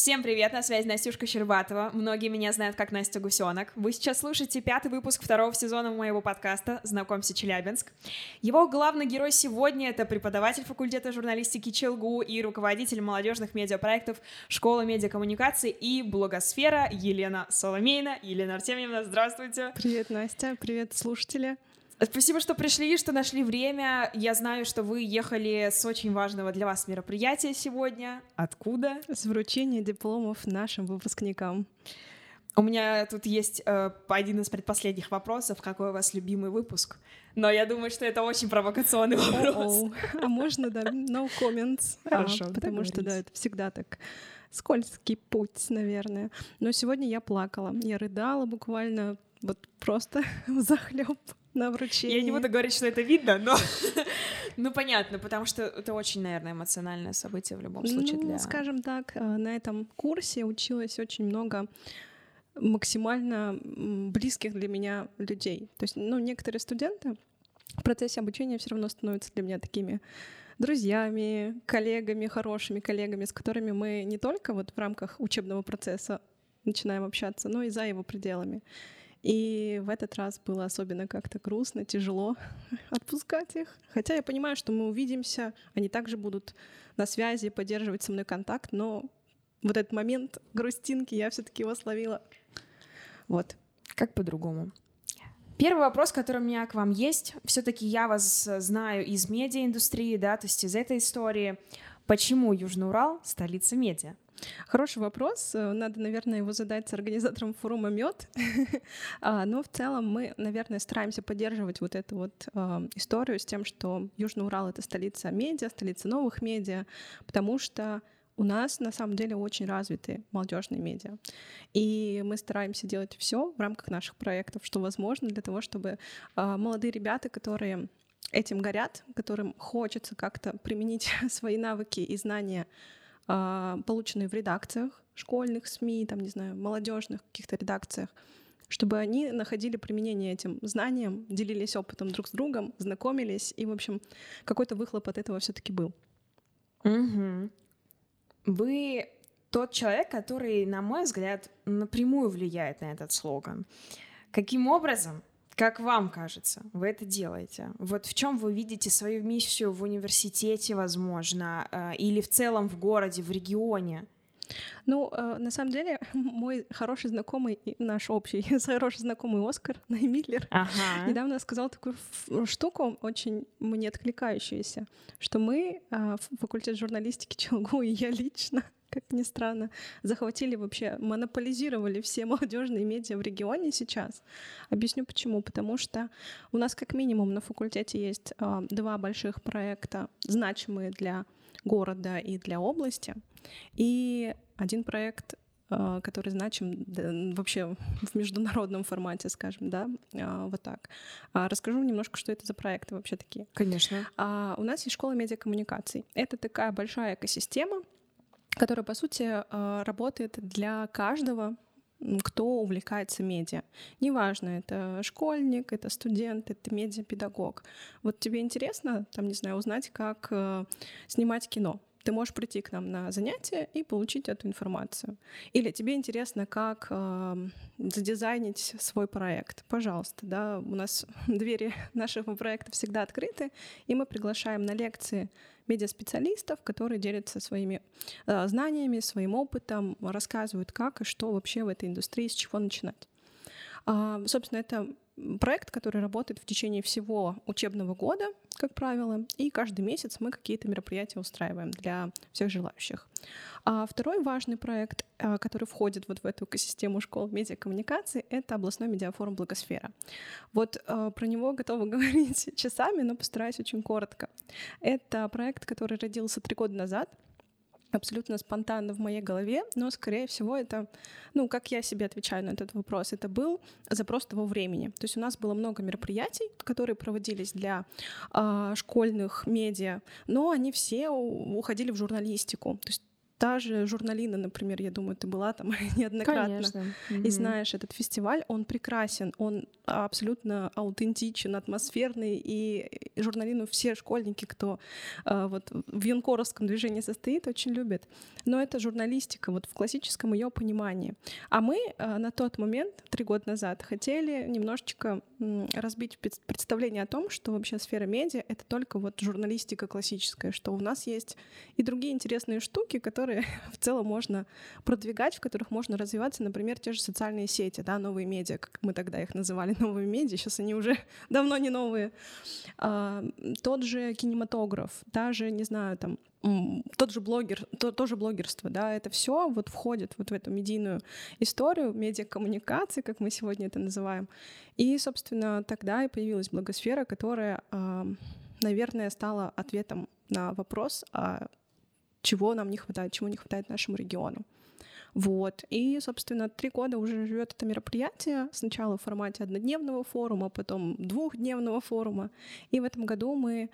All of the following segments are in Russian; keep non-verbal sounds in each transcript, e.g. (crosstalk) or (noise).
Всем привет, на связи Настюшка Щербатова. Многие меня знают как Настя Гусенок. Вы сейчас слушаете пятый выпуск второго сезона моего подкаста «Знакомься, Челябинск». Его главный герой сегодня — это преподаватель факультета журналистики ЧелГУ и руководитель молодежных медиапроектов Школы медиакоммуникации и блогосфера Елена Соломейна. Елена Артемьевна, здравствуйте. Привет, Настя. Привет, слушатели. Спасибо, что пришли, что нашли время. Я знаю, что вы ехали с очень важного для вас мероприятия сегодня. Откуда? С вручения дипломов нашим выпускникам. У меня тут есть э, один из предпоследних вопросов. Какой у вас любимый выпуск? Но я думаю, что это очень провокационный вопрос. Oh, oh. А можно, да, no comments. Хорошо. А, потому что, да, это всегда так скользкий путь, наверное. Но сегодня я плакала. Я рыдала буквально вот просто (laughs) захлеб на вручение. Я не буду говорить, что это видно, но (laughs) ну понятно, потому что это очень, наверное, эмоциональное событие в любом случае. Ну, для... скажем так, э, на этом курсе училось очень много максимально близких для меня людей. То есть, ну, некоторые студенты в процессе обучения все равно становятся для меня такими друзьями, коллегами, хорошими коллегами, с которыми мы не только вот в рамках учебного процесса начинаем общаться, но и за его пределами. И в этот раз было особенно как-то грустно, тяжело (laughs) отпускать их. Хотя я понимаю, что мы увидимся, они также будут на связи, поддерживать со мной контакт, но вот этот момент грустинки я все-таки его словила. Вот. Как по-другому? Первый вопрос, который у меня к вам есть. Все-таки я вас знаю из медиаиндустрии, да, то есть из этой истории. Почему Южный Урал — столица медиа? Хороший вопрос. Надо, наверное, его задать с организатором форума Мед. (laughs) А, но в целом мы, наверное, стараемся поддерживать вот эту вот а, историю с тем, что Южный Урал — это столица медиа, столица новых медиа, потому что у нас на самом деле очень развитые молодежные медиа. И мы стараемся делать все в рамках наших проектов, что возможно для того, чтобы а, молодые ребята, которые этим горят, которым хочется как-то применить (laughs) свои навыки и знания полученные в редакциях школьных СМИ, там, не знаю, молодежных каких-то редакциях, чтобы они находили применение этим знаниям, делились опытом друг с другом, знакомились, и, в общем, какой-то выхлоп от этого все-таки был. Угу. Вы тот человек, который, на мой взгляд, напрямую влияет на этот слоган. Каким образом как вам кажется, вы это делаете? Вот в чем вы видите свою миссию в университете, возможно, э, или в целом в городе, в регионе? Ну, э, на самом деле, (laughs) мой хороший знакомый, наш общий (laughs) хороший знакомый Оскар (laughs) Наймиллер ага. недавно сказал такую штуку, очень мне откликающуюся, что мы, э, факультет журналистики ЧЛГУ, и я лично, как ни странно, захватили вообще, монополизировали все (laughs) молодежные медиа в регионе сейчас. Объясню почему. Потому что у нас как минимум на факультете есть э, два больших проекта, значимые для города и для области, и один проект э, который значим вообще в международном формате, скажем, да, э, вот так. А расскажу немножко, что это за проекты вообще такие. Конечно. А, у нас есть школа медиакоммуникаций. Это такая большая экосистема, которая, по сути, э, работает для каждого кто увлекается медиа. Неважно, это школьник, это студент, это медиапедагог. Вот тебе интересно, там, не знаю, узнать, как э, снимать кино ты можешь прийти к нам на занятие и получить эту информацию. Или тебе интересно, как э, задизайнить свой проект. Пожалуйста, да, у нас (laughs) двери нашего проекта всегда открыты, и мы приглашаем на лекции медиаспециалистов, которые делятся своими э, знаниями, своим опытом, рассказывают, как и что вообще в этой индустрии, с чего начинать. А, собственно, это проект, который работает в течение всего учебного года, как правило, и каждый месяц мы какие-то мероприятия устраиваем для всех желающих. А второй важный проект, а, который входит вот в эту экосистему школ медиакоммуникации, это областной медиафорум «Благосфера». Вот а, про него готова (laughs) говорить часами, но постараюсь очень коротко. Это проект, который родился три года назад — абсолютно спонтанно в моей голове, но, скорее всего, это, ну, как я себе отвечаю на этот вопрос, это был запрос того времени. То есть у нас было много мероприятий, которые проводились для э, школьных медиа, но они все уходили в журналистику. То есть та же журналина, например, я думаю, ты была там (laughs) неоднократно. Конечно. И знаешь, этот фестиваль, он прекрасен, он абсолютно аутентичен, атмосферный, и журналину все школьники, кто э, вот в юнкоровском движении состоит, очень любят. Но это журналистика вот в классическом ее понимании. А мы э, на тот момент, три года назад, хотели немножечко э, разбить представление о том, что вообще сфера медиа — это только вот журналистика классическая, что у нас есть и другие интересные штуки, которые которые (laughs) в целом можно продвигать, в которых можно развиваться, например, те же социальные сети, да, новые медиа, как мы тогда их называли, (laughs) новые медиа, сейчас они уже (laughs) давно не новые. А, тот же кинематограф, даже, не знаю, там, тот же блогер, то, тоже блогерство, да, это все вот входит вот в эту медийную историю, медиакоммуникации, как мы сегодня это называем. И, собственно, тогда и появилась благосфера, которая, наверное, стала ответом на вопрос, а чего нам не хватает, чего не хватает нашему региону. Вот. И, собственно, три года уже живет это мероприятие. Сначала в формате однодневного форума, потом двухдневного форума. И в этом году мы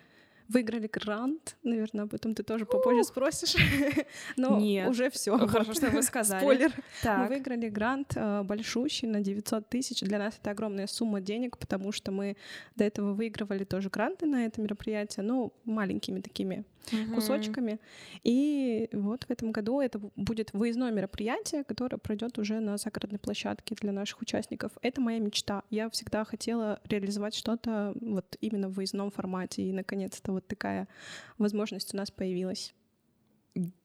выиграли грант. Наверное, об этом ты тоже попозже спросишь. (laughs) Но Нет. уже все. Хорошо, что вы сказали. Спойлер. Так. Мы выиграли грант э, большущий на 900 тысяч. Для нас это огромная сумма денег, потому что мы до этого выигрывали тоже гранты на это мероприятие, ну, маленькими такими угу. кусочками. И вот в этом году это будет выездное мероприятие, которое пройдет уже на загородной площадке для наших участников. Это моя мечта. Я всегда хотела реализовать что-то вот именно в выездном формате. И наконец-то вот такая возможность у нас появилась.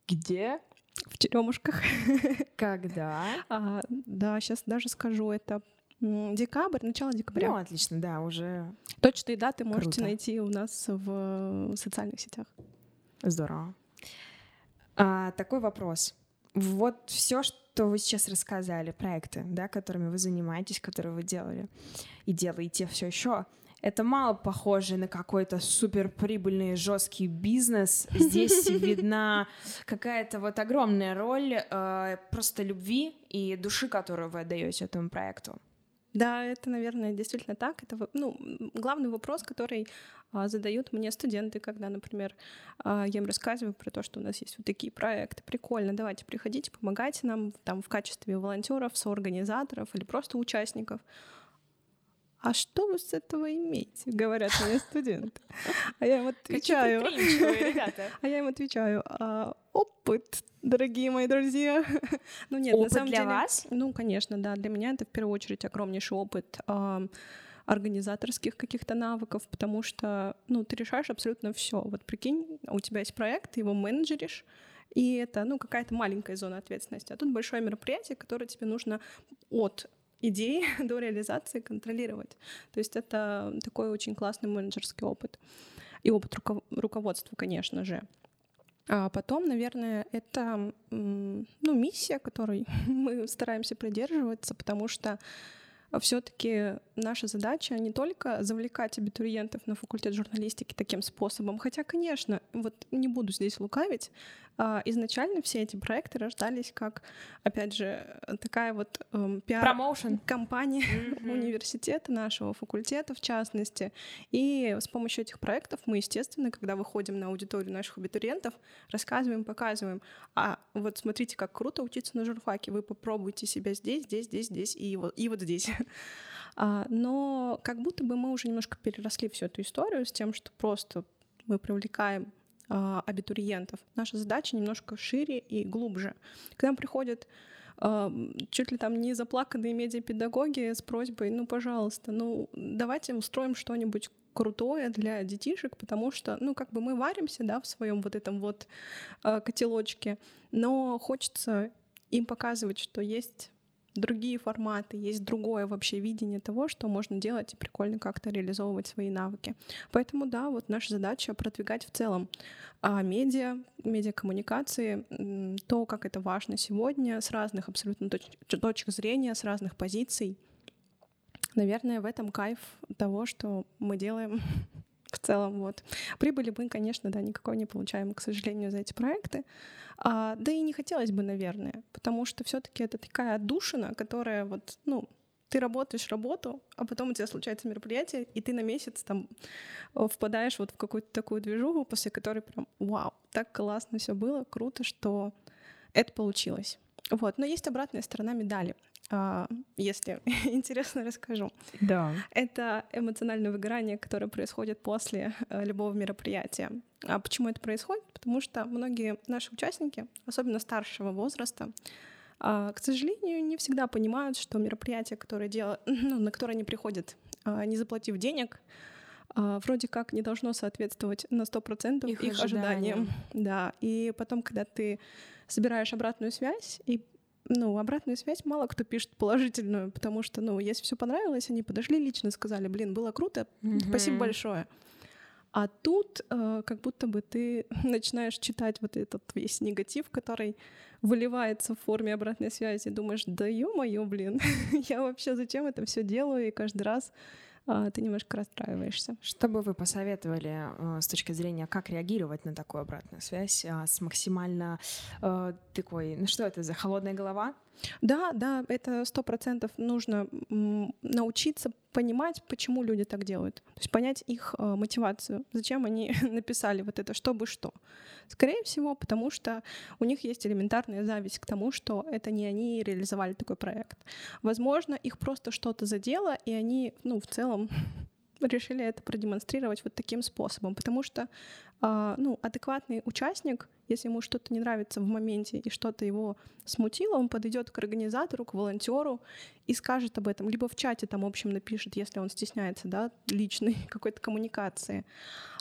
Где? В Черемушках. (laughs) Когда? А, да, сейчас даже скажу, это декабрь, начало декабря. Ну, отлично, да, уже. Точные даты Круто. можете найти у нас в социальных сетях. Здорово. А, такой вопрос. Вот все, что вы сейчас рассказали, проекты, да, которыми вы занимаетесь, которые вы делали и делаете все еще, это мало похоже на какой-то суперприбыльный жесткий бизнес. Здесь (laughs) видна какая-то вот огромная роль э, просто любви и души, которую вы отдаете этому проекту. Да, это, наверное, действительно так. Это ну, главный вопрос, который а, задают мне студенты, когда, например, а, я им рассказываю про то, что у нас есть вот такие проекты. Прикольно, давайте приходите, помогайте нам там в качестве волонтеров, соорганизаторов или просто участников. А что вы с этого имеете? (laughs) Говорят мне студенты. А я им отвечаю. (laughs) А я им отвечаю. Опыт, дорогие мои друзья. (laughs) Ну нет, опыт на самом для деле, вас? Ну, конечно, да. Для меня это в первую очередь огромнейший опыт организаторских каких-то навыков, потому что, ну, ты решаешь абсолютно все. Вот прикинь, у тебя есть проект, ты его менеджеришь, и это, ну, какая-то маленькая зона ответственности. А тут большое мероприятие, которое тебе нужно от идеи (laughs) до реализации контролировать. То есть это такой очень классный менеджерский опыт. И опыт руководства, конечно же. А потом, наверное, это ну, миссия, которой (laughs) мы стараемся придерживаться, потому что все-таки наша задача не только завлекать абитуриентов на факультет журналистики таким способом, хотя, конечно, вот не буду здесь лукавить, а, изначально все эти проекты рождались как, опять же, такая вот эм, пиар-компания mm-hmm. (laughs) университета, нашего факультета в частности. И с помощью этих проектов мы, естественно, когда выходим на аудиторию наших абитуриентов, рассказываем, показываем, а вот смотрите, как круто учиться на журфаке, вы попробуйте себя здесь, здесь, здесь, здесь и вот, и вот здесь. (laughs) А, но как будто бы мы уже немножко переросли всю эту историю с тем, что просто мы привлекаем а, абитуриентов. Наша задача немножко шире и глубже. К нам приходят а, чуть ли там не заплаканные медиапедагоги с просьбой, ну, пожалуйста, ну, давайте устроим что-нибудь крутое для детишек, потому что, ну, как бы мы варимся, да, в своем вот этом вот котелочке, но хочется им показывать, что есть другие форматы, есть другое вообще видение того, что можно делать и прикольно как-то реализовывать свои навыки. Поэтому да, вот наша задача продвигать в целом а медиа, медиакоммуникации, то, как это важно сегодня с разных абсолютно точ- точек зрения, с разных позиций. Наверное, в этом кайф того, что мы делаем (laughs) в целом. Вот. Прибыли мы, конечно, да, никакой не получаем, к сожалению, за эти проекты. А, да и не хотелось бы, наверное, потому что все таки это такая отдушина, которая вот, ну, ты работаешь работу, а потом у тебя случается мероприятие, и ты на месяц там э, впадаешь вот в какую-то такую движуху, после которой прям вау, так классно все было, круто, что это получилось. Вот. Но есть обратная сторона медали. А, если (laughs) интересно, расскажу. Да. Это эмоциональное выгорание, которое происходит после э, любого мероприятия. А почему это происходит? Потому что многие наши участники, особенно старшего возраста, а, к сожалению, не всегда понимают, что мероприятие, которое делают, (laughs) ну, на которое они приходят, а, не заплатив денег, вроде как не должно соответствовать на 100% их, их ожиданиям. Да, и потом, когда ты собираешь обратную связь и ну, обратную связь мало кто пишет положительную, потому что, ну, если все понравилось, они подошли лично, сказали, блин, было круто, mm-hmm. (laughs) спасибо большое. А тут э, как будто бы ты (laughs) начинаешь читать вот этот весь негатив, который выливается в форме обратной связи, думаешь, да ё-моё, блин, (laughs) я вообще зачем это все делаю, и каждый раз ты немножко расстраиваешься. Что бы вы посоветовали э, с точки зрения, как реагировать на такую обратную связь а, с максимально э, такой, ну что это за холодная голова? Да, да, это сто процентов нужно научиться понимать, почему люди так делают. То есть понять их э, мотивацию, зачем они (laughs) написали вот это, чтобы что. Скорее всего, потому что у них есть элементарная зависть к тому, что это не они реализовали такой проект. Возможно, их просто что-то задело, и они, ну, в целом (laughs) решили это продемонстрировать вот таким способом, потому что э, ну, адекватный участник, если ему что-то не нравится в моменте и что-то его смутило, он подойдет к организатору, к волонтеру и скажет об этом, либо в чате там общем напишет, если он стесняется, да, личной (laughs) какой-то коммуникации.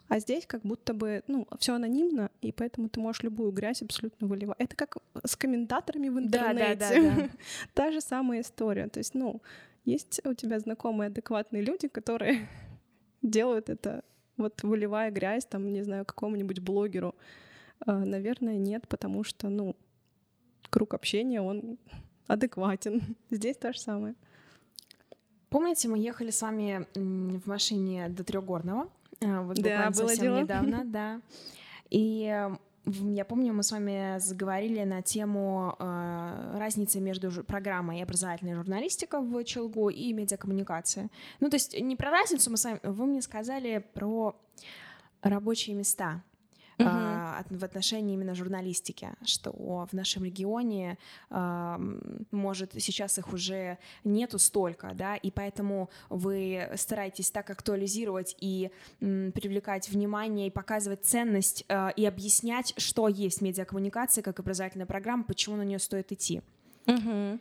А здесь как будто бы, ну, все анонимно, и поэтому ты можешь любую грязь абсолютно выливать. Это как с комментаторами в интернете. Да, да, да, да. (laughs) Та же самая история. То есть, ну, есть у тебя знакомые адекватные люди, которые (laughs) делают это, вот выливая грязь, там, не знаю, какому-нибудь блогеру. А, наверное, нет, потому что, ну, круг общения, он (laughs) адекватен. (laughs) Здесь то же самое. Помните, мы ехали с вами в машине до Трехгорного? А, вот да, было дело. недавно, (laughs) да. И я помню, мы с вами заговорили на тему э, разницы между программой образовательной журналистика в Челгу и медиакоммуникация. Ну, то есть не про разницу мы с вами... Вы мне сказали про рабочие места uh-huh. в отношении именно журналистики, что в нашем регионе может сейчас их уже нету столько, да, и поэтому вы стараетесь так актуализировать и привлекать внимание и показывать ценность а, и объяснять, что есть медиакоммуникация как образовательная программа, почему на нее стоит идти. Uh-huh.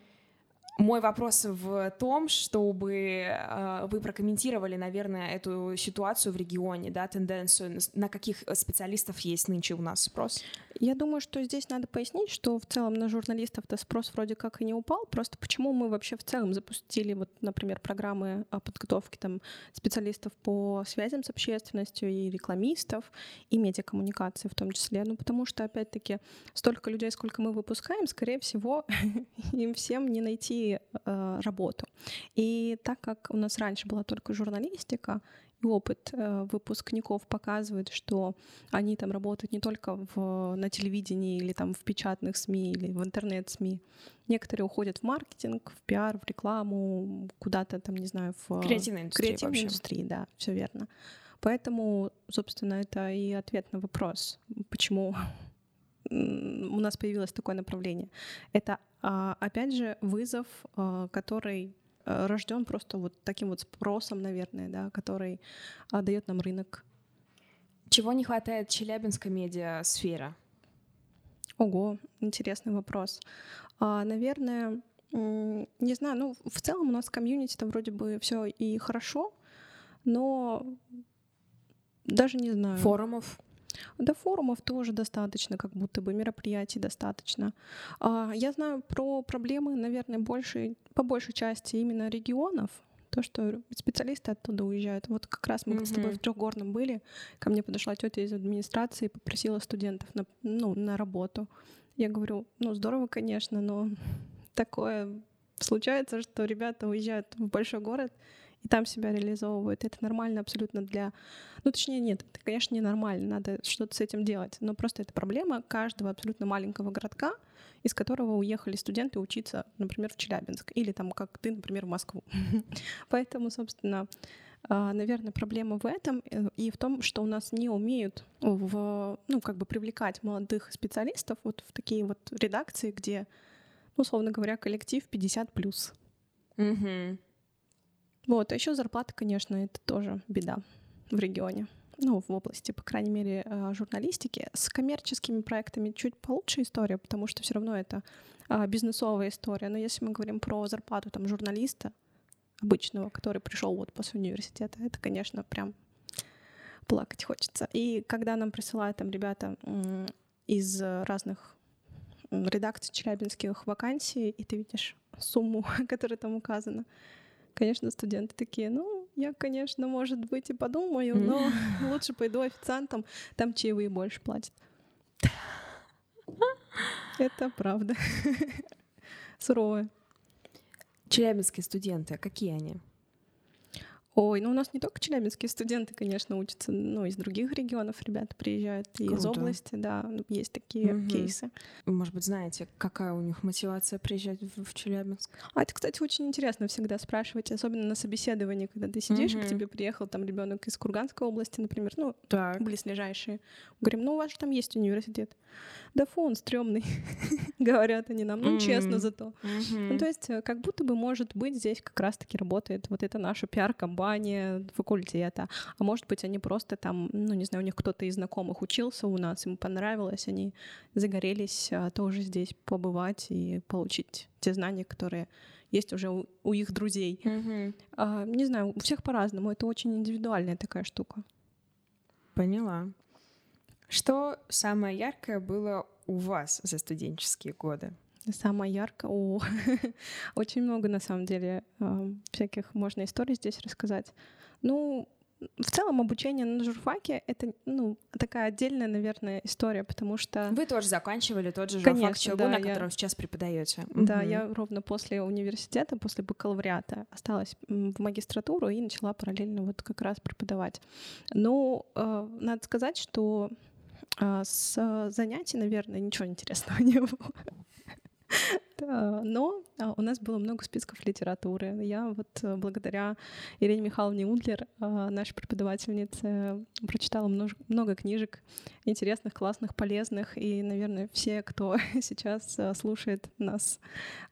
Мой вопрос в том, чтобы э, вы прокомментировали, наверное, эту ситуацию в регионе, да, тенденцию, на каких специалистов есть нынче у нас спрос? Я думаю, что здесь надо пояснить, что в целом на журналистов-то спрос вроде как и не упал, просто почему мы вообще в целом запустили, вот, например, программы подготовки там специалистов по связям с общественностью и рекламистов, и медиакоммуникации в том числе, ну потому что, опять-таки, столько людей, сколько мы выпускаем, скорее всего, (laughs) им всем не найти э, работу. И так как у нас раньше была только журналистика, и опыт э, выпускников показывает, что они там работают не только в, на телевидении или там в печатных СМИ или в интернет-СМИ. Некоторые уходят в маркетинг, в пиар, в рекламу, куда-то там, не знаю, в креативной индустрии. Креативной индустрии, да, все верно. Поэтому, собственно, это и ответ на вопрос, почему у нас появилось такое направление. Это, а, опять же, вызов, а, который а, рожден просто вот таким вот спросом, наверное, да, который дает нам рынок. Чего не хватает челябинской медиасфере? Ого, интересный вопрос. Наверное, не знаю, ну, в целом у нас комьюнити-то вроде бы все и хорошо, но даже не знаю. Форумов? Да, форумов тоже достаточно, как будто бы мероприятий достаточно. А, я знаю про проблемы, наверное, больше, по большей части именно регионов, то, что специалисты оттуда уезжают. Вот как раз мы mm-hmm. с тобой в Трехгорном были, ко мне подошла тетя из администрации и попросила студентов на, ну, на работу. Я говорю, ну здорово, конечно, но (laughs) такое случается, что ребята уезжают в большой город, и там себя реализовывают. Это нормально абсолютно для... Ну, точнее, нет, это, конечно, не нормально, надо что-то с этим делать. Но просто это проблема каждого абсолютно маленького городка, из которого уехали студенты учиться, например, в Челябинск, или там, как ты, например, в Москву. (laughs) Поэтому, собственно, А, наверное, проблема в этом э, и в том, что у нас не умеют в, ну, как бы привлекать молодых специалистов вот в такие вот редакции, где, ну, условно говоря, коллектив 50 плюс. Угу. Вот, а еще зарплата, конечно, это тоже беда в регионе. Ну, в области, по крайней мере, э, журналистики. С коммерческими проектами чуть получше история, потому что все равно это а, бизнесовая история. Но если мы говорим про зарплату там журналиста, обычного, который пришел вот после университета. Это, конечно, прям плакать хочется. И когда нам присылают там ребята из разных редакций челябинских вакансий, и ты видишь сумму, (laughs) которая там указана, конечно, студенты такие, ну, я, конечно, может быть, и подумаю, но лучше пойду официантом, там чаевые больше платят. Это правда. Суровая. Челябинские студенты, а какие они? Ой, ну у нас не только челябинские студенты, конечно, учатся, но из других регионов ребята приезжают, и из области, да, ну, есть такие угу. кейсы. может быть, знаете, какая у них мотивация приезжать в, в Челябинск? А это, кстати, очень интересно всегда спрашивать, особенно на собеседовании, когда ты сидишь, угу. к тебе приехал там ребенок из Курганской области, например, ну, так. близлежащие. Говорим, ну у вас же там есть университет. Да фу, он стрёмный, (laughs) говорят они нам, ну честно зато. Ну то есть э, как будто бы может быть здесь как раз-таки работает вот эта наша пиар-компания, компания факультета, а может быть, они просто там, ну, не знаю, у них кто-то из знакомых учился у нас, им понравилось, они загорелись а, тоже здесь побывать и получить те знания, которые есть уже у, у их друзей. Mm-hmm. А, не знаю, у всех по-разному, это очень индивидуальная такая штука. Поняла. Что самое яркое было у вас за студенческие годы? Самое яркое, о, (laughs) очень много на самом деле э, всяких можно историй здесь рассказать. Ну, в целом обучение на журфаке — это ну, такая отдельная, наверное, история, потому что... Вы тоже заканчивали тот же журфак Конечно, ЧГУ, да, на котором я... сейчас преподаете. Да, угу. я ровно после университета, после бакалавриата осталась в магистратуру и начала параллельно вот как раз преподавать. Но э, надо сказать, что э, с занятий, наверное, ничего интересного (laughs) не было. Но а, у нас было много списков литературы. Я вот э, благодаря Ирине Михайловне Удлер, а, нашей преподавательнице, прочитала много книжек интересных, классных, полезных. И, наверное, все, кто (laughs) сейчас э, слушает нас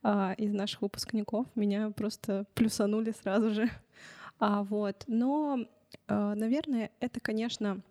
а, из наших выпускников, меня просто плюсанули сразу же. Вот. Но, наверное, это, конечно,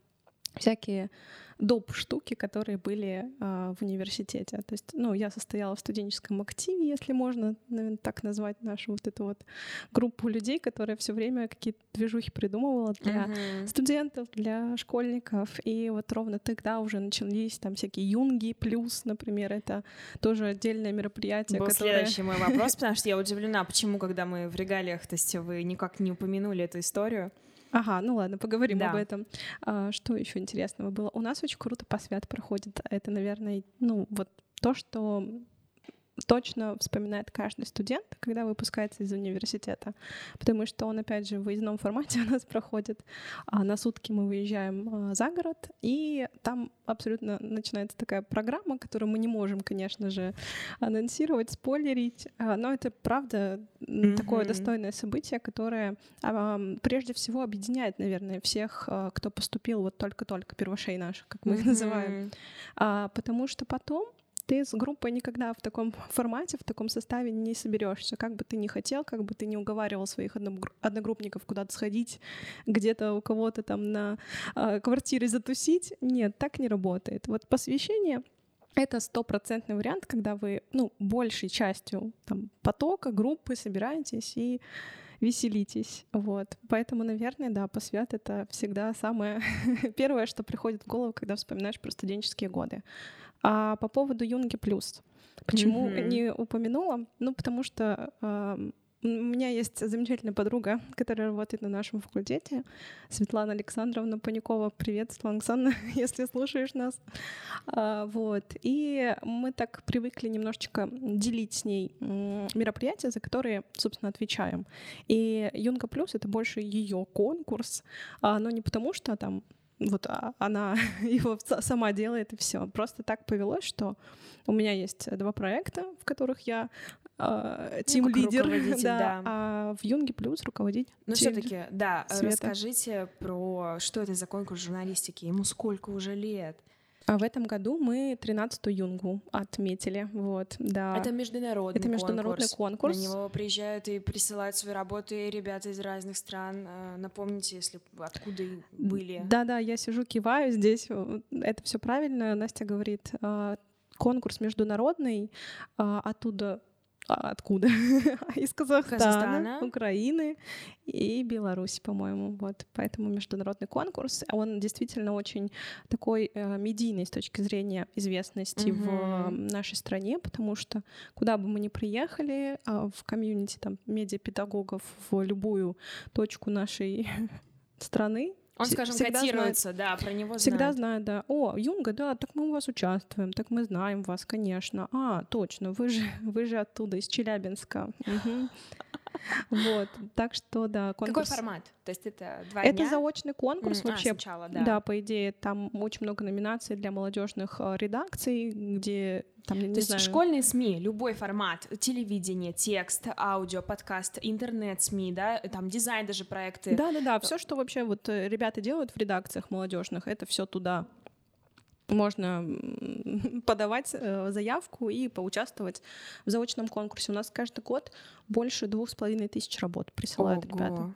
всякие доп. штуки, которые были э, в университете. То есть, ну, я состояла в студенческом активе, если можно наверное, так назвать нашу вот эту вот группу людей, которая все время какие-то движухи придумывала для uh-huh. студентов, для школьников. И вот ровно тогда уже начались там всякие юнги плюс, например, это тоже отдельное мероприятие. Был которое... следующий мой вопрос, (laughs) потому что я удивлена, почему, когда мы в регалиях, то есть вы никак не упомянули эту историю. Ага, ну ладно, поговорим да. об этом. А, что еще интересного было? У нас очень круто посвят проходит. Это, наверное, ну вот то, что точно вспоминает каждый студент, когда выпускается из университета, потому что он, опять же, в выездном формате (laughs) у нас проходит. А на сутки мы выезжаем а, за город, и там абсолютно начинается такая программа, которую мы не можем, конечно же, анонсировать, спойлерить, а, но это правда mm-hmm. такое достойное событие, которое прежде всего объединяет, наверное, всех, кто поступил вот только-только первошей наших, как мы mm-hmm. их называем, потому что потом ты с группой никогда в таком (laughs) формате, в таком составе не соберешься. Как бы ты ни хотел, как бы ты не уговаривал своих одногруппников куда-то сходить, где-то у кого-то там на э, квартире затусить. Нет, так не работает. Вот посвящение это стопроцентный вариант, когда вы, ну, большей частью там, потока, группы собираетесь и веселитесь. Вот. Поэтому, наверное, да, посвят — это всегда самое (laughs) первое, что приходит в голову, когда вспоминаешь про студенческие годы. А по поводу Юнги Плюс. Почему mm-hmm. не упомянула? Ну, потому что э, у меня есть замечательная подруга, которая работает на нашем факультете, Светлана Александровна Паникова. Привет, Светлана Александровна, (laughs) если слушаешь нас. А, вот. И мы так привыкли немножечко делить с ней мероприятия, за которые, собственно, отвечаем. И Юнга Плюс — это больше ее конкурс, а, но не потому, что там вот а, она (laughs) его сама делает и все. Просто так повелось, что у меня есть два проекта, в которых я тим лидер, руководитель, (laughs) да, да. а в Юнге плюс руководитель. Ну, тим- все-таки, да, Света. расскажите про что это за конкурс журналистики, ему сколько уже лет? А в этом году мы 13-ю Юнгу отметили, вот, да. Это международный Это международный конкурс. На него приезжают и присылают свои работы ребята из разных стран. Э, Напомните, если откуда были. Да-да, я сижу, киваю здесь. Это все правильно. Настя говорит, а, конкурс международный, а, оттуда а, откуда? (laughs) Из Казахстана, Казахстана. Украины и Беларуси, по-моему. Вот, поэтому международный конкурс, он действительно очень такой э, медийный с точки зрения известности в э, Мгм. нашей стране, потому что куда бы мы ни приехали, а, в комьюнити там медиапедагогов в любую точку нашей (laughs) страны, Он, скажем, всегда котируется, да, про него Всегда знают. знают, да. О, Юнга, да, так мы у вас участвуем, так мы знаем вас, конечно. А, точно, вы же, (laughs) вы же оттуда, из Челябинска. Мгм. (laughs) Вот, так что, да, Какой конкурс. формат? То есть это два Это дня? заочный конкурс а, вообще. сначала, да. Да, по идее, там очень много номинаций для молодежных э, редакций, где там, не То есть знаю, школьные СМИ, любой формат, телевидение, текст, аудио, подкаст, интернет-СМИ, да, там дизайн даже проекты. Да, да, да. Все, что вообще вот э, ребята делают в редакциях молодежных, это все туда. Можно (laughs) подавать э, заявку и поучаствовать в заочном конкурсе. У нас каждый год больше двух с половиной тысяч работ присылают Ого. ребята.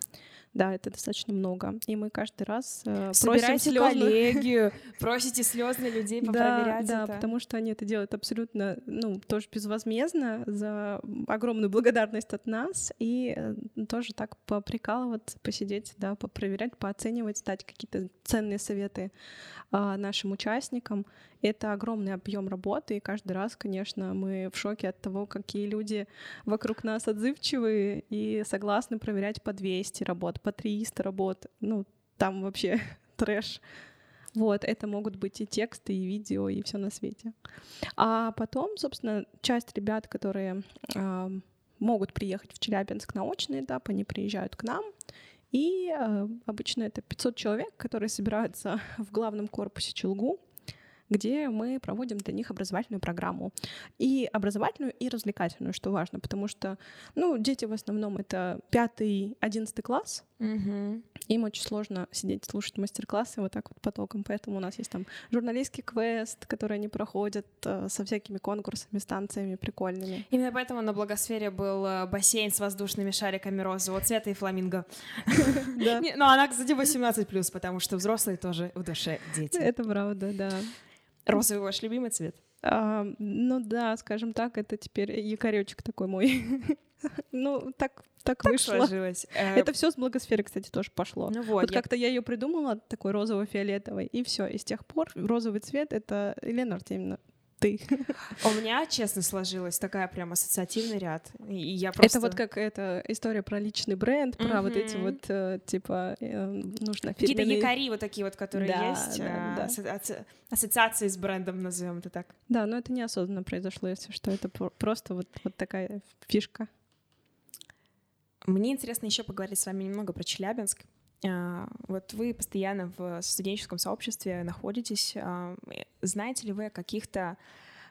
Да, это достаточно много. И мы каждый раз э, просим коллегию, (laughs) просите слезно людей попроверять да, это. потому что они это делают абсолютно, ну, тоже безвозмездно, за огромную благодарность от нас, и э, тоже так поприкалываться, посидеть, да, попроверять, пооценивать, дать какие-то ценные советы а, нашим участникам. Это огромный объем работы, и каждый раз, конечно, мы в шоке от того, какие люди вокруг нас отзывчивые и согласны проверять по 200 работ, по 300 работ. Ну, там вообще (laughs) трэш. Вот, это могут быть и тексты, и видео, и все на свете. А потом, собственно, часть ребят, которые а, могут приехать в Челябинск на очный этап, они приезжают к нам. И а, обычно это 500 человек, которые собираются (laughs) в главном корпусе Челгу, где мы проводим для них образовательную программу. И образовательную, и развлекательную, что важно, потому что, ну, дети в основном это 5-11 класс, Мгм. им очень сложно сидеть, слушать мастер-классы вот так вот потоком, поэтому у нас есть там журналистский квест, который они проходят э, со всякими конкурсами, станциями прикольными. Именно поэтому на Благосфере был э, бассейн с воздушными шариками розового цвета и фламинго. (laughs) (laughs) Не, Ну, она, кстати, 18+, потому что взрослые тоже в душе дети. Это правда, да. Розовый ваш любимый цвет? А, ну да, скажем так, это теперь якоречек такой мой. (laughs) Ну, так, так Так вышло. сложилось. Э, Это все с благосферы, кстати, тоже пошло. Ну Вот вот, я- как-то я ее придумала, такой розово-фиолетовый, и все. И с тех пор розовый цвет — это Елена Артемьевна, ты. у меня, честно, сложилась такая прям ассоциативный ряд. И я просто... Это вот как эта история про личный бренд, про вот эти вот, э, типа, э, нужно Какие-то фирменные- якори вот такие вот, которые Да, есть. да, а, да. асоци- Ассоциации с брендом, назовем это так. Да, но это неосознанно произошло, если что. Это про- просто вот, вот такая фишка. Мне интересно еще поговорить с вами немного про Челябинск. А, Вот вы постоянно в студенческом сообществе находитесь. А, Знаете ли вы о каких-то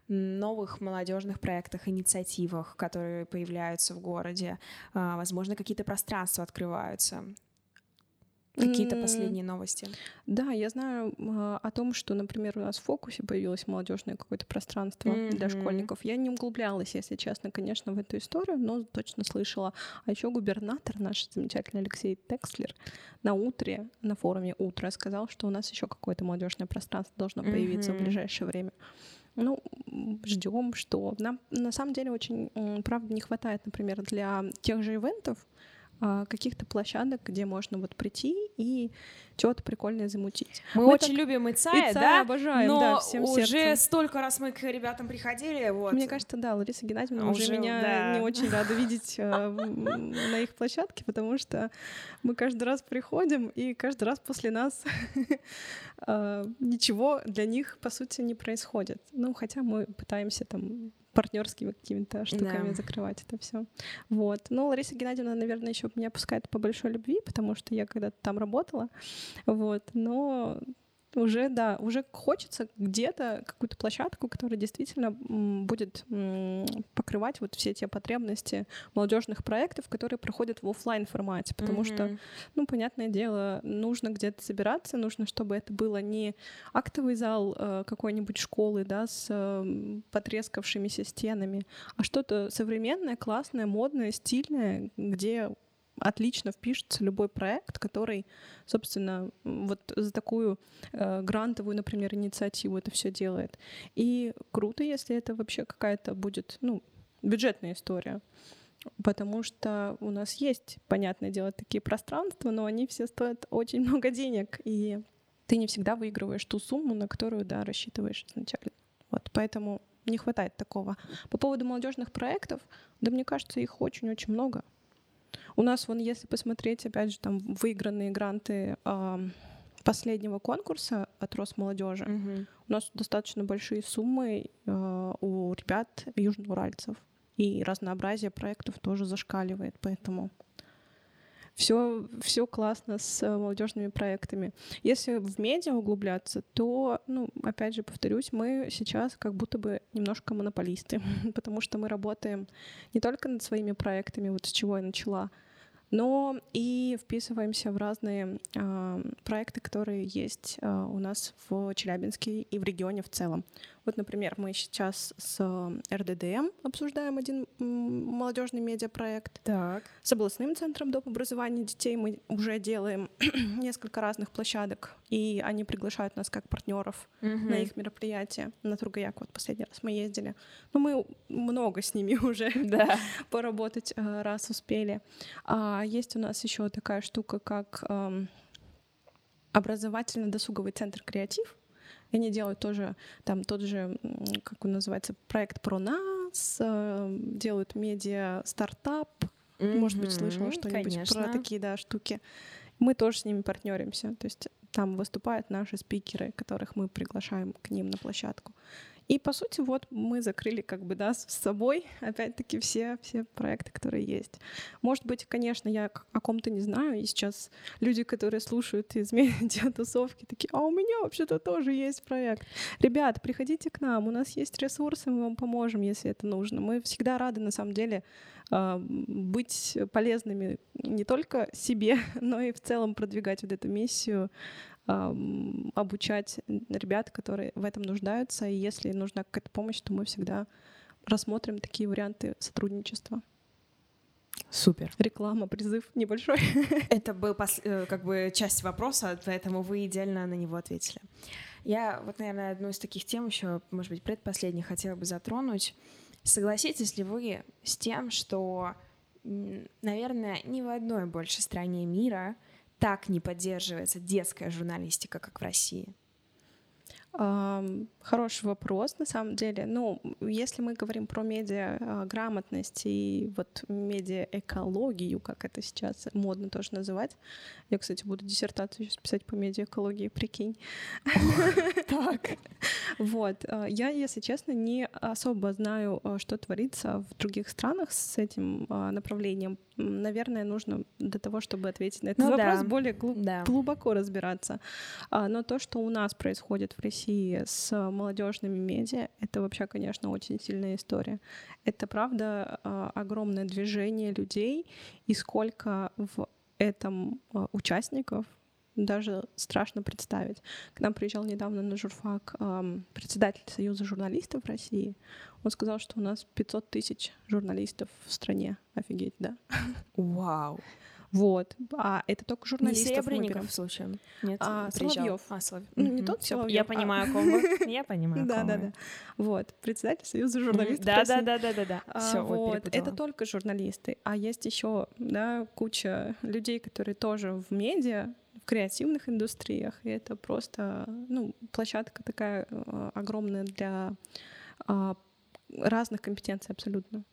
новых молодежных проектах, инициативах, которые появляются в городе? А, Возможно, какие-то пространства открываются. Какие-то последние новости. Да, я знаю а, о том, что, например, у нас в фокусе появилось молодежное какое-то пространство для Мгм. школьников. Я не углублялась, если честно, конечно, в эту историю, но точно слышала. А еще губернатор наш замечательный Алексей Текслер на утре, на форуме «Утро» сказал, что у нас еще какое-то молодежное пространство должно появиться в Мгм. ближайшее время. Ну, ждем, что. Нам на самом деле очень, правда, не хватает, например, для тех же ивентов каких-то площадок, где можно вот прийти и что-то прикольное замутить. Мы, Мы очень так- любим Ицая, Ицая да? обожаем, но да, всем уже сердцем. столько раз мы к ребятам приходили, вот. Мне кажется, да, Лариса Геннадьевна уже, Уже, меня да. не очень (laughs) рада видеть э, на их площадке, потому что мы каждый раз приходим, и каждый раз после нас (laughs) э, ничего для них, по сути, не происходит. Ну, хотя мы пытаемся там партнерскими какими-то штуками Да. закрывать это все. Вот. Но Лариса Геннадьевна, наверное, еще меня пускает по большой любви, потому что я когда-то там работала. Вот. Но уже, да, уже хочется где-то какую-то площадку, которая действительно будет покрывать вот все те потребности молодежных проектов, которые проходят в офлайн формате, потому mm-hmm. что, ну, понятное дело, нужно где-то собираться, нужно, чтобы это было не актовый зал э, какой-нибудь школы, да, с потрескавшимися стенами, а что-то современное, классное, модное, стильное, где отлично впишется любой проект, который, собственно, вот за такую э, грантовую, например, инициативу это все делает. И круто, если это вообще какая-то будет, ну, бюджетная история. Потому что у нас есть, понятное дело, такие пространства, но они все стоят очень много денег, и ты не всегда выигрываешь ту сумму, на которую, да, рассчитываешь изначально. Вот, поэтому не хватает такого. По поводу молодежных проектов, да мне кажется, их очень-очень много. У нас, вон, если посмотреть, опять же, там выигранные гранты последнего конкурса от Росмолодежи, угу. у нас достаточно большие суммы э, у ребят южноуральцев. И разнообразие проектов тоже зашкаливает, поэтому все, все классно с э, молодежными проектами. Если в медиа углубляться, то, ну, опять же, повторюсь, мы сейчас как будто бы немножко монополисты, (laughs) потому что мы работаем не только над своими проектами, вот с чего я начала, но и вписываемся в разные э, проекты, которые есть э, у нас в Челябинске и в регионе в целом. Вот, например, мы сейчас с РДДМ обсуждаем один молодежный медиапроект. Так. С областным центром доп. образования детей мы уже делаем (clears throat) несколько разных площадок, и они приглашают нас как партнеров угу. на их мероприятия. На Тургаяк вот последний раз мы ездили. Но ну, мы много с ними (laughs) уже да. поработать э, раз успели. А есть у нас еще такая штука, как эм, образовательно-досуговый центр «Креатив», и они делают тоже там тот же, как он называется, проект про нас, э, делают медиа стартап. Mm-hmm, Может быть, слышала что-нибудь конечно. про такие да, штуки. Мы тоже с ними партнеримся. То есть там выступают наши спикеры, которых мы приглашаем к ним на площадку. И, по сути, вот мы закрыли как бы, да, с собой, опять-таки, все, все проекты, которые есть. Может быть, конечно, я о ком-то не знаю, и сейчас люди, которые слушают из (laughs) медиа-тусовки, такие, а у меня вообще-то тоже есть проект. Ребят, приходите к нам, у нас есть ресурсы, мы вам поможем, если это нужно. Мы всегда рады, на самом деле, быть полезными не только себе, (laughs) но и в целом продвигать вот эту миссию обучать ребят, которые в этом нуждаются. И если нужна какая-то помощь, то мы всегда рассмотрим такие варианты сотрудничества. Супер. Реклама, призыв небольшой. (laughs) Это был. Э, как бы часть вопроса, поэтому вы идеально на него ответили. Я вот, наверное, одну из таких тем еще, может быть, предпоследних хотела бы затронуть. Согласитесь ли вы с тем, что, наверное, ни в одной больше стране мира — так не поддерживается детская журналистика, как в России? Хороший вопрос, на самом деле. Ну, если мы говорим про медиаграмотность и вот медиаэкологию, как это сейчас модно тоже называть, я, кстати, буду диссертацию сейчас писать по медиаэкологии, прикинь. Так. (laughs) Вот. А, я, если честно, не особо знаю, а, что творится в других странах с этим а, направлением. Наверное, нужно для того, чтобы ответить на этот ну, вопрос, да. более глуб- да. глубоко разбираться. Но то, что у нас происходит в России с молодежными медиа, это вообще, конечно, очень сильная история. Это, правда, огромное движение людей, и сколько в этом участников, даже страшно представить. К нам приезжал недавно на журфак председатель Союза журналистов России. Он сказал, что у нас 500 тысяч журналистов в стране. Офигеть, да? Вау. Вот. А это только журналистов. Не Серебренников случаем? Нет, а, Соловьев. А, Соловьев. Ну, не тот Соловьев. (laughs) Я понимаю, о ком вы. Я понимаю, Да, да, да. Вот. Председатель Союза журналистов. Да, да, да, да, да, да. Все, вот. Это только журналисты. А есть еще, да, куча людей, которые тоже в медиа, в креативных индустриях. И это просто, ну, площадка такая э, огромная для а, разных компетенций абсолютно.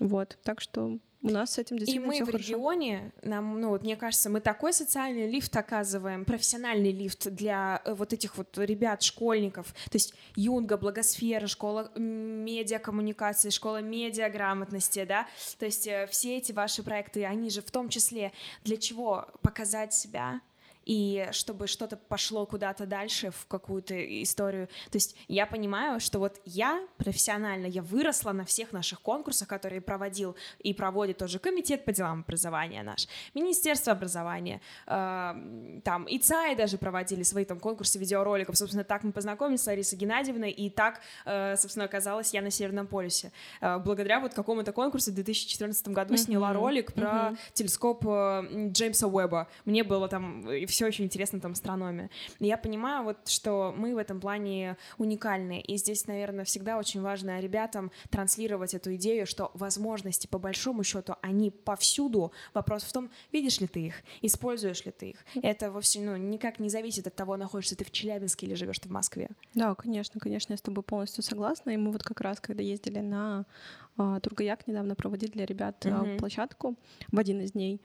Вот. Так что у нас с этим действительно И мы в хорошо. регионе, нам, ну вот мне кажется, мы такой социальный лифт оказываем, профессиональный лифт для э, вот этих вот ребят, школьников. То есть Юнга, Благосфера, школа медиакоммуникации, школа медиаграмотности, да. То есть э, все эти ваши проекты, они же в том числе для чего? Показать себя, и чтобы что-то пошло куда-то дальше в какую-то историю. То есть я понимаю, что вот я профессионально, я выросла на всех наших конкурсах, которые проводил и проводит тоже комитет по делам образования наш, Министерство образования, э, там и ЦАИ даже проводили свои там конкурсы видеороликов. Собственно, так мы познакомились с Ларисой Геннадьевной, и так, э, собственно, оказалась я на Северном полюсе. Э, благодаря вот какому-то конкурсу в 2014 году mm-hmm. сняла ролик про mm-hmm. телескоп э, Джеймса Уэба. Мне было там все очень интересно там астрономия. И я понимаю вот, что мы в этом плане уникальны, и здесь, наверное, всегда очень важно ребятам транслировать эту идею, что возможности, по большому счету, они повсюду. Вопрос в том, видишь ли ты их, используешь ли ты их. Это вовсе ну, никак не зависит от того, находишься ты в Челябинске или живешь ты в Москве. Да, конечно, конечно, я с тобой полностью согласна. И мы вот как раз, когда ездили на Тургаяк недавно проводили для ребят mm-hmm. площадку в один из дней.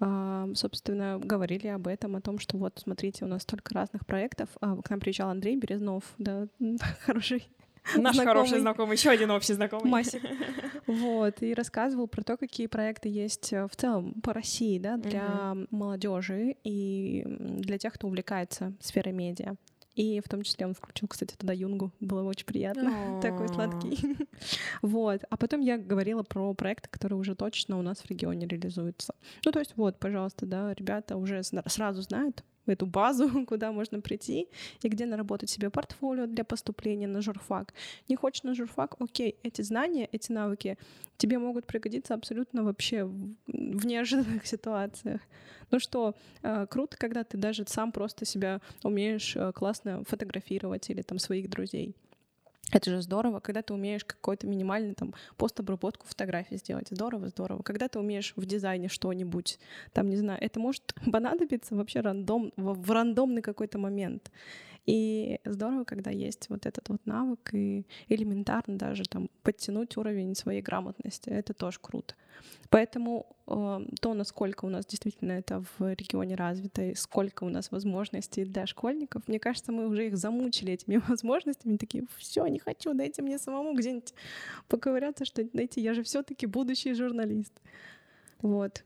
А, собственно, говорили об этом, о том, что вот, смотрите, у нас столько разных проектов. А, к нам приезжал Андрей Березнов, да, (laughs) хороший Наш знакомый. хороший знакомый, еще один общий знакомый. Масик. (laughs) Вот, и рассказывал про то, какие проекты есть э, в целом по России, да, для mm-hmm. молодежи и для тех, кто увлекается сферой медиа. И в том числе он включил, кстати, туда Юнгу. Было очень приятно. (laughs) Такой сладкий. (laughs) Вот. А потом я говорила про проекты, которые уже точно у нас в регионе реализуются. Ну, то есть вот, пожалуйста, да, ребята уже сразу знают, эту базу, (laughs) куда можно прийти и где наработать себе портфолио для поступления на журфак. Не хочешь на журфак? Окей, эти знания, эти навыки тебе могут пригодиться абсолютно вообще в неожиданных (laughs) ситуациях. Ну что, э, круто, когда ты даже сам просто себя умеешь э, классно фотографировать или там своих друзей. Это же здорово, когда ты умеешь какой-то минимальный там постобработку фотографий сделать. Здорово, здорово. Когда ты умеешь в дизайне что-нибудь, там, не знаю, это может (laughs) понадобиться вообще рандом, в, в рандомный какой-то момент. И здорово, когда есть вот этот вот навык и элементарно даже там подтянуть уровень своей грамотности. Это тоже круто. Поэтому э, то, насколько у нас действительно это в регионе развито, и сколько у нас возможностей для школьников, мне кажется, мы уже их замучили этими (laughs) возможностями, такие, все, не хочу, дайте мне самому где-нибудь поковыряться, что, знаете, я же все-таки будущий журналист. Вот.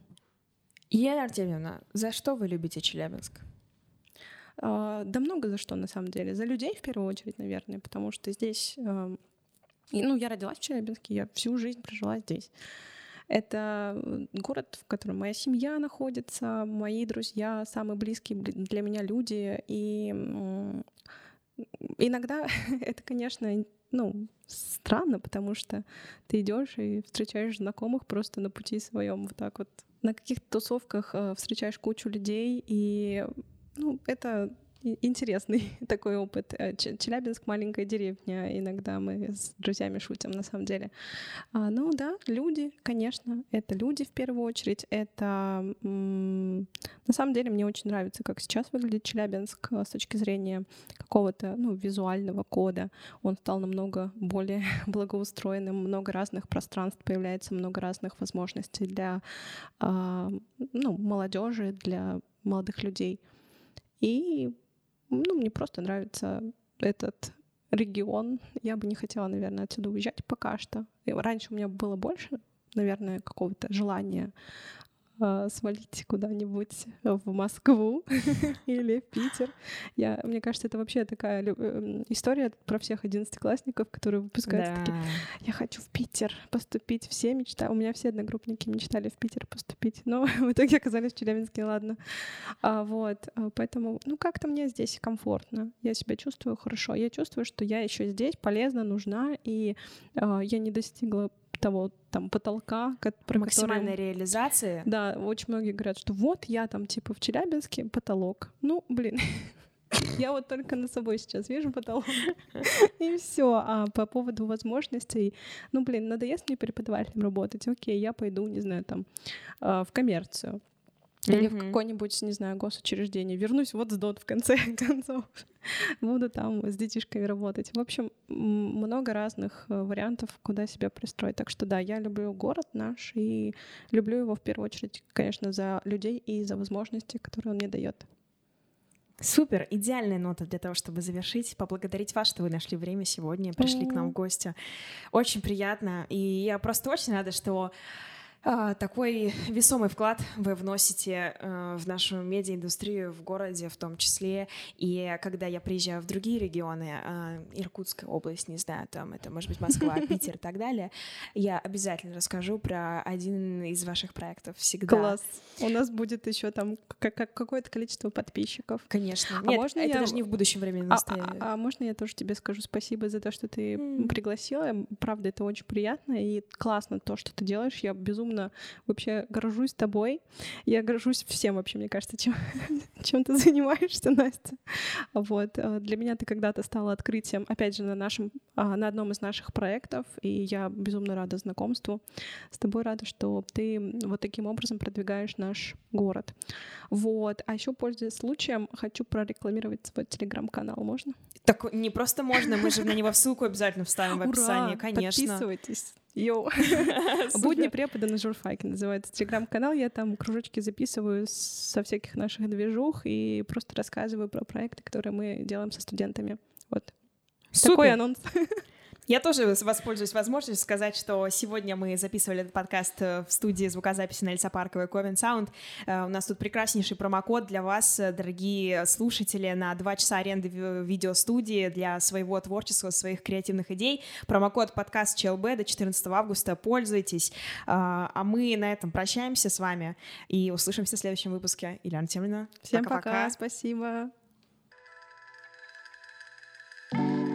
Елена Артемьевна, за что вы любите Челябинск? А, да много за что, на самом деле. За людей в первую очередь, наверное, потому что здесь... Эм, ну, я родилась в Челябинске, я всю жизнь прожила здесь. Это город, в котором моя семья находится, мои друзья, самые близкие для меня люди. И иногда (laughs) это, конечно, ну, странно, потому что ты идешь и встречаешь знакомых просто на пути своем вот так вот. На каких-то тусовках э, встречаешь кучу людей, и ну, это интересный (laughs) такой опыт. Э, Челябинск — маленькая деревня. Иногда мы с друзьями шутим, на самом деле. А, ну да, люди, конечно, это люди в первую очередь. Это... На самом деле мне очень нравится, как сейчас выглядит Челябинск э, с точки зрения какого-то ну, визуального кода. Он стал намного более (laughs) благоустроенным, много разных пространств появляется, много разных возможностей для а, ну, молодежи, для молодых людей. И ну, мне просто нравится этот регион. Я бы не хотела, наверное, отсюда уезжать пока что. И раньше у меня было больше, наверное, какого-то желания свалить куда-нибудь в Москву (laughs) или в Питер. Я, мне кажется, это вообще такая э, история про всех одиннадцатиклассников, которые выпускаются да. такие, я хочу в Питер поступить. Все мечтают, у меня все одногруппники мечтали в Питер поступить, но (laughs) в итоге оказались в Челябинске, ладно. А, вот, а, поэтому, ну как-то мне здесь комфортно, я себя чувствую хорошо, я чувствую, что я еще здесь полезна, нужна, и а, я не достигла того там потолка, про максимальной который... реализации. Да, очень многие говорят, что вот я там типа в Челябинске потолок. Ну, блин, (laughs) я вот только на собой сейчас вижу потолок. (laughs) И все. А по поводу возможностей, ну, блин, надоест мне преподавателем работать, окей, я пойду, не знаю, там, а, в коммерцию. Или mm-hmm. в какое-нибудь, не знаю, госучреждение. Вернусь вот с ДОТ в конце (laughs) концов. Буду там с детишками работать. В общем, много разных э, вариантов, куда себя пристроить. Так что да, я люблю город наш и люблю его в первую очередь, конечно, за людей и за возможности, которые он мне дает. Супер, идеальная нота для того, чтобы завершить. Поблагодарить вас, что вы нашли время сегодня, пришли mm-hmm. к нам в гости. Очень приятно. И я просто очень рада, что такой весомый вклад вы вносите э, в нашу медиаиндустрию в городе в том числе. И когда я приезжаю в другие регионы, э, Иркутская область, не знаю, там это может быть Москва, (laughs) Питер и так далее, я обязательно расскажу про один из ваших проектов всегда. Класс. У нас будет еще там какое-то количество подписчиков. Конечно. А Нет, можно это я... даже не в будущем времени а, а, а можно я тоже тебе скажу спасибо за то, что ты mm. пригласила? Правда, это очень приятно и классно то, что ты делаешь. Я безумно безумно вообще горжусь тобой. Я горжусь всем вообще, мне кажется, чем, (laughs) чем ты занимаешься, (laughs) Настя. Вот. Э, для меня ты когда-то стала открытием, опять же, на, нашем, а, на одном из наших проектов, и я безумно рада знакомству. С тобой рада, что ты вот таким образом продвигаешь наш город. Вот. А еще, пользуясь случаем, хочу прорекламировать свой телеграм-канал. Можно? Так не просто можно, мы же на него ссылку обязательно вставим в (laughs) описании, Ура! конечно. Подписывайтесь. Йоу. (laughs) Будни препода на журфаке называется телеграм-канал. Я там кружочки записываю со всяких наших движух и просто рассказываю про проекты, которые мы делаем со студентами. Вот. Супер. Такой анонс. (laughs) Я тоже воспользуюсь возможностью сказать, что сегодня мы записывали этот подкаст э, в студии звукозаписи на Лесопарковой Ковен Саунд. Э, у нас тут прекраснейший промокод для вас, э, дорогие слушатели, на два часа аренды видеостудии для своего творчества, своих креативных идей. Промокод подкаст ЧЛБ до 14 августа. Пользуйтесь. А мы на этом прощаемся с вами и услышимся в следующем выпуске. Илья Артемовна. Всем пока-пока. Спасибо. thank you